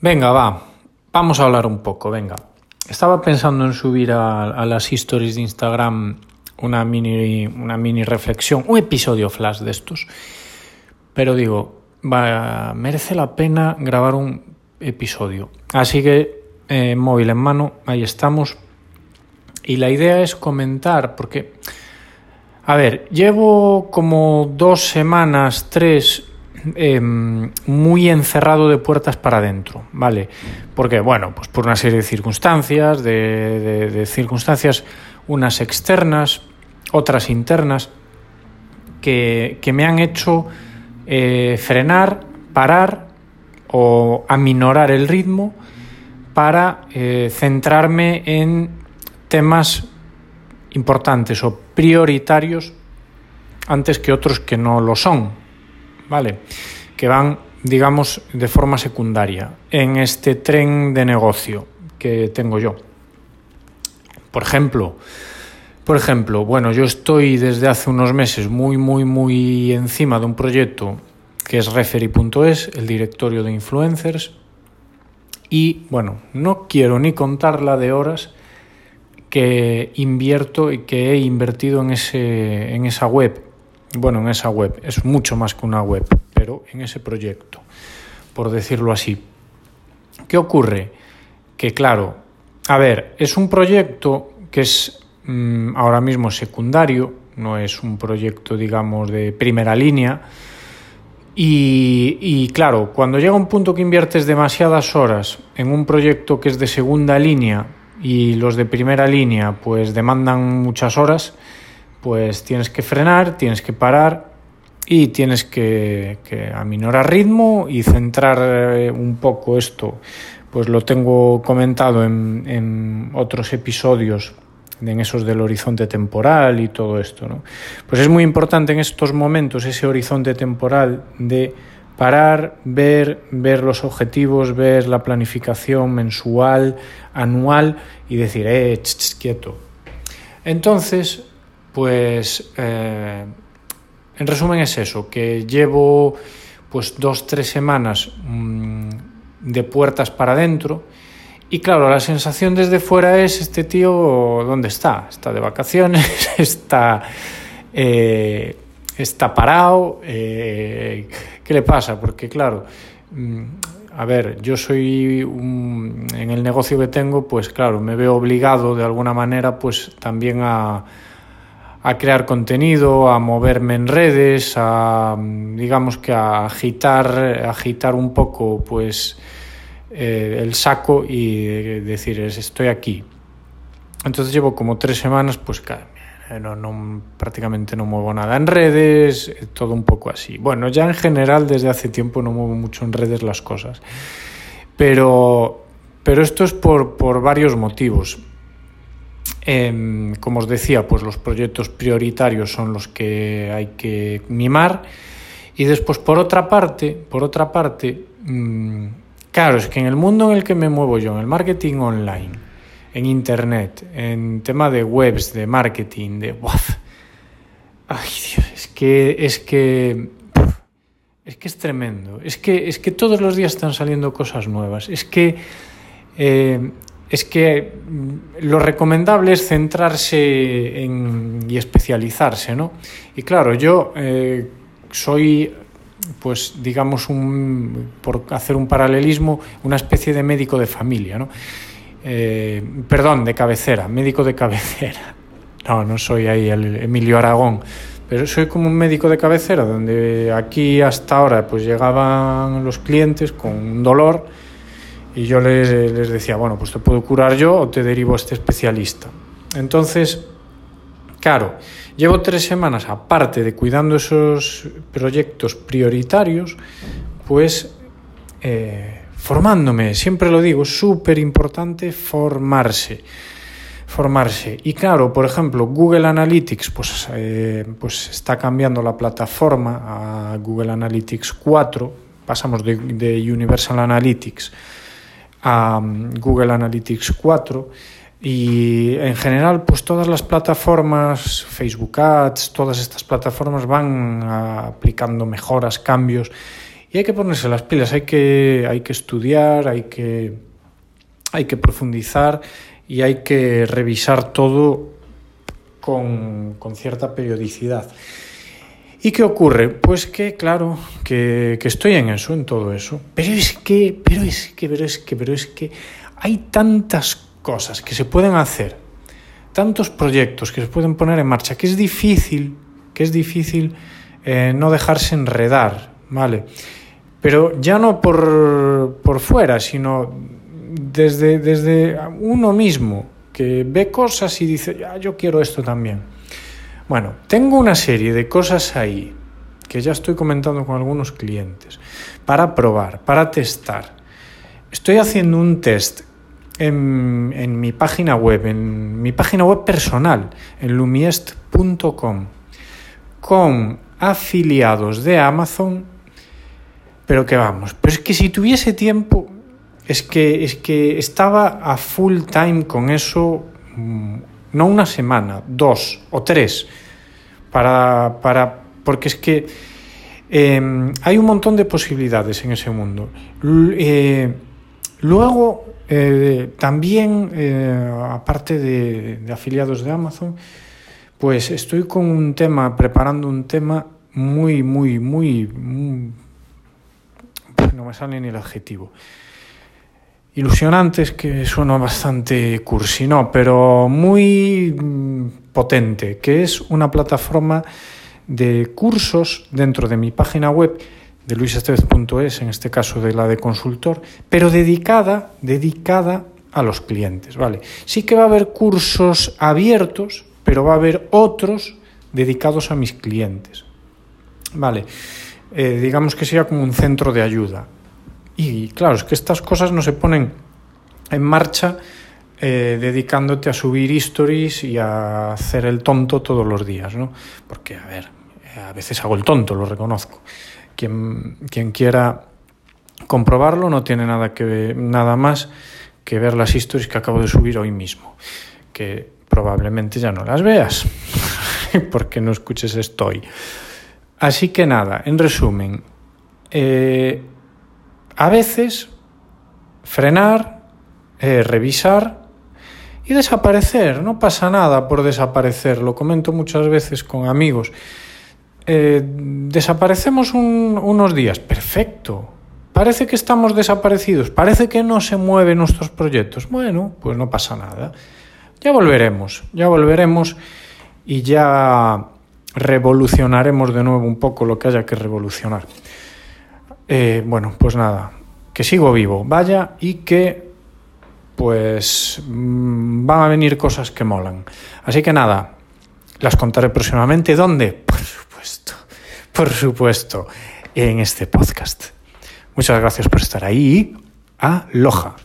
Venga, va, vamos a hablar un poco, venga. Estaba pensando en subir a, a las stories de Instagram una mini, una mini reflexión, un episodio flash de estos, pero digo, va, merece la pena grabar un episodio. Así que, eh, móvil en mano, ahí estamos. Y la idea es comentar, porque, a ver, llevo como dos semanas, tres, eh, muy encerrado de puertas para adentro, ¿vale? Porque, bueno, pues por una serie de circunstancias, de circunstancias, unas externas, otras internas, que, que me han hecho eh, frenar, parar o aminorar el ritmo para eh, centrarme en temas importantes o prioritarios antes que otros que no lo son, ¿vale? Que van, digamos, de forma secundaria en este tren de negocio que tengo yo. Por ejemplo, por ejemplo, bueno, yo estoy desde hace unos meses muy, muy, muy encima de un proyecto que es referee.es, el directorio de influencers. Y bueno, no quiero ni contar la de horas que invierto y que he invertido en, ese, en esa web. Bueno, en esa web, es mucho más que una web, pero en ese proyecto, por decirlo así. ¿Qué ocurre? Que claro, a ver, es un proyecto que es mmm, ahora mismo secundario, no es un proyecto, digamos, de primera línea. Y, y, claro, cuando llega un punto que inviertes demasiadas horas en un proyecto que es de segunda línea y los de primera línea pues demandan muchas horas, pues tienes que frenar, tienes que parar y tienes que, que aminorar ritmo y centrar eh, un poco esto. Pues lo tengo comentado en, en otros episodios en esos del horizonte temporal y todo esto. ¿no? Pues es muy importante en estos momentos ese horizonte temporal de parar, ver, ver los objetivos, ver la planificación mensual, anual y decir, eh, ch, quieto. Entonces, pues, eh, en resumen es eso, que llevo pues dos, tres semanas mmm, de puertas para adentro y claro, la sensación desde fuera es, este tío, ¿dónde está? Está de vacaciones, está, eh, está parado, eh, ¿qué le pasa? Porque claro, mm, a ver, yo soy en el negocio que tengo, pues claro, me veo obligado de alguna manera pues también a, a crear contenido, a moverme en redes, a digamos que a agitar, agitar un poco pues eh, el saco y decir, estoy aquí. Entonces llevo como tres semanas, pues no, prácticamente no muevo nada en redes, eh, todo un poco así. Bueno, ya en general desde hace tiempo no muevo mucho en redes las cosas. Pero, pero esto es por, por varios motivos. Eh, como os decía, pues los proyectos prioritarios son los que hay que mimar. Y después, por otra parte, por otra parte, mmm, Claro, es que en el mundo en el que me muevo yo, en el marketing online, en internet, en tema de webs, de marketing, de Ay, Dios, es que es que es que es tremendo. Es que es que todos los días están saliendo cosas nuevas. Es que eh, es que lo recomendable es centrarse en, y especializarse, ¿no? Y claro, yo eh, soy pues digamos un, por hacer un paralelismo, una especie de médico de familia, ¿no? Eh, perdón, de cabecera, médico de cabecera. No, no soy ahí el Emilio Aragón, pero soy como un médico de cabecera, donde aquí hasta ahora pues llegaban los clientes con un dolor y yo les, les decía, bueno, pues te puedo curar yo o te derivo a este especialista. Entonces, Claro, llevo tres semanas, aparte de cuidando esos proyectos prioritarios, pues eh, formándome, siempre lo digo, súper importante formarse. Formarse. Y claro, por ejemplo, Google Analytics pues, eh, pues está cambiando la plataforma a Google Analytics 4. Pasamos de Universal Analytics a um, Google Analytics 4 y en general, pues todas las plataformas, Facebook Ads, todas estas plataformas van aplicando mejoras, cambios Y hay que ponerse las pilas, hay que, hay que estudiar, hay que, hay que profundizar y hay que revisar todo con, con cierta periodicidad. ¿Y qué ocurre? Pues que, claro, que, estoy en eso, en todo eso. Pero es que, pero es que, pero es que, pero es que hay tantas cosas que se pueden hacer, tantos proyectos que se pueden poner en marcha, que es difícil, que es difícil eh, no dejarse enredar, ¿vale? Pero ya no por, por fuera, sino desde, desde uno mismo, que ve cosas y dice, ah, yo quiero esto también. Bueno, tengo una serie de cosas ahí que ya estoy comentando con algunos clientes para probar, para testar. Estoy haciendo un test en, en mi página web, en mi página web personal, en lumiest.com, con afiliados de Amazon, pero que vamos, pero es que si tuviese tiempo, es que, es que estaba a full time con eso, mm, no una semana, dos o tres, para, para porque es que eh, hay un montón de posibilidades en ese mundo. Eh, luego, eh, también, eh, aparte de, de afiliados de Amazon, pues estoy con un tema, preparando un tema muy, muy, muy, muy no me sale ni el adjetivo. Ilusionante es que suena bastante cursi, no, pero muy mm, potente, que es una plataforma de cursos dentro de mi página web de luisestevez.es, en este caso de la de consultor, pero dedicada, dedicada a los clientes, ¿vale? Sí que va a haber cursos abiertos, pero va a haber otros dedicados a mis clientes, ¿vale? Eh, digamos que sea como un centro de ayuda. Y claro, es que estas cosas no se ponen en marcha eh, dedicándote a subir stories y a hacer el tonto todos los días, ¿no? Porque, a ver, a veces hago el tonto, lo reconozco. Quien, quien quiera comprobarlo no tiene nada, que, nada más que ver las stories que acabo de subir hoy mismo, que probablemente ya no las veas, porque no escuches estoy. Así que nada, en resumen, eh, a veces frenar, eh, revisar y desaparecer. No pasa nada por desaparecer. Lo comento muchas veces con amigos. Eh, desaparecemos un, unos días. Perfecto. Parece que estamos desaparecidos. Parece que no se mueven nuestros proyectos. Bueno, pues no pasa nada. Ya volveremos. Ya volveremos y ya revolucionaremos de nuevo un poco lo que haya que revolucionar. Eh, bueno, pues nada, que sigo vivo, vaya, y que pues mm, van a venir cosas que molan. Así que nada, las contaré próximamente. ¿Dónde? Por supuesto, por supuesto, en este podcast. Muchas gracias por estar ahí. Aloha.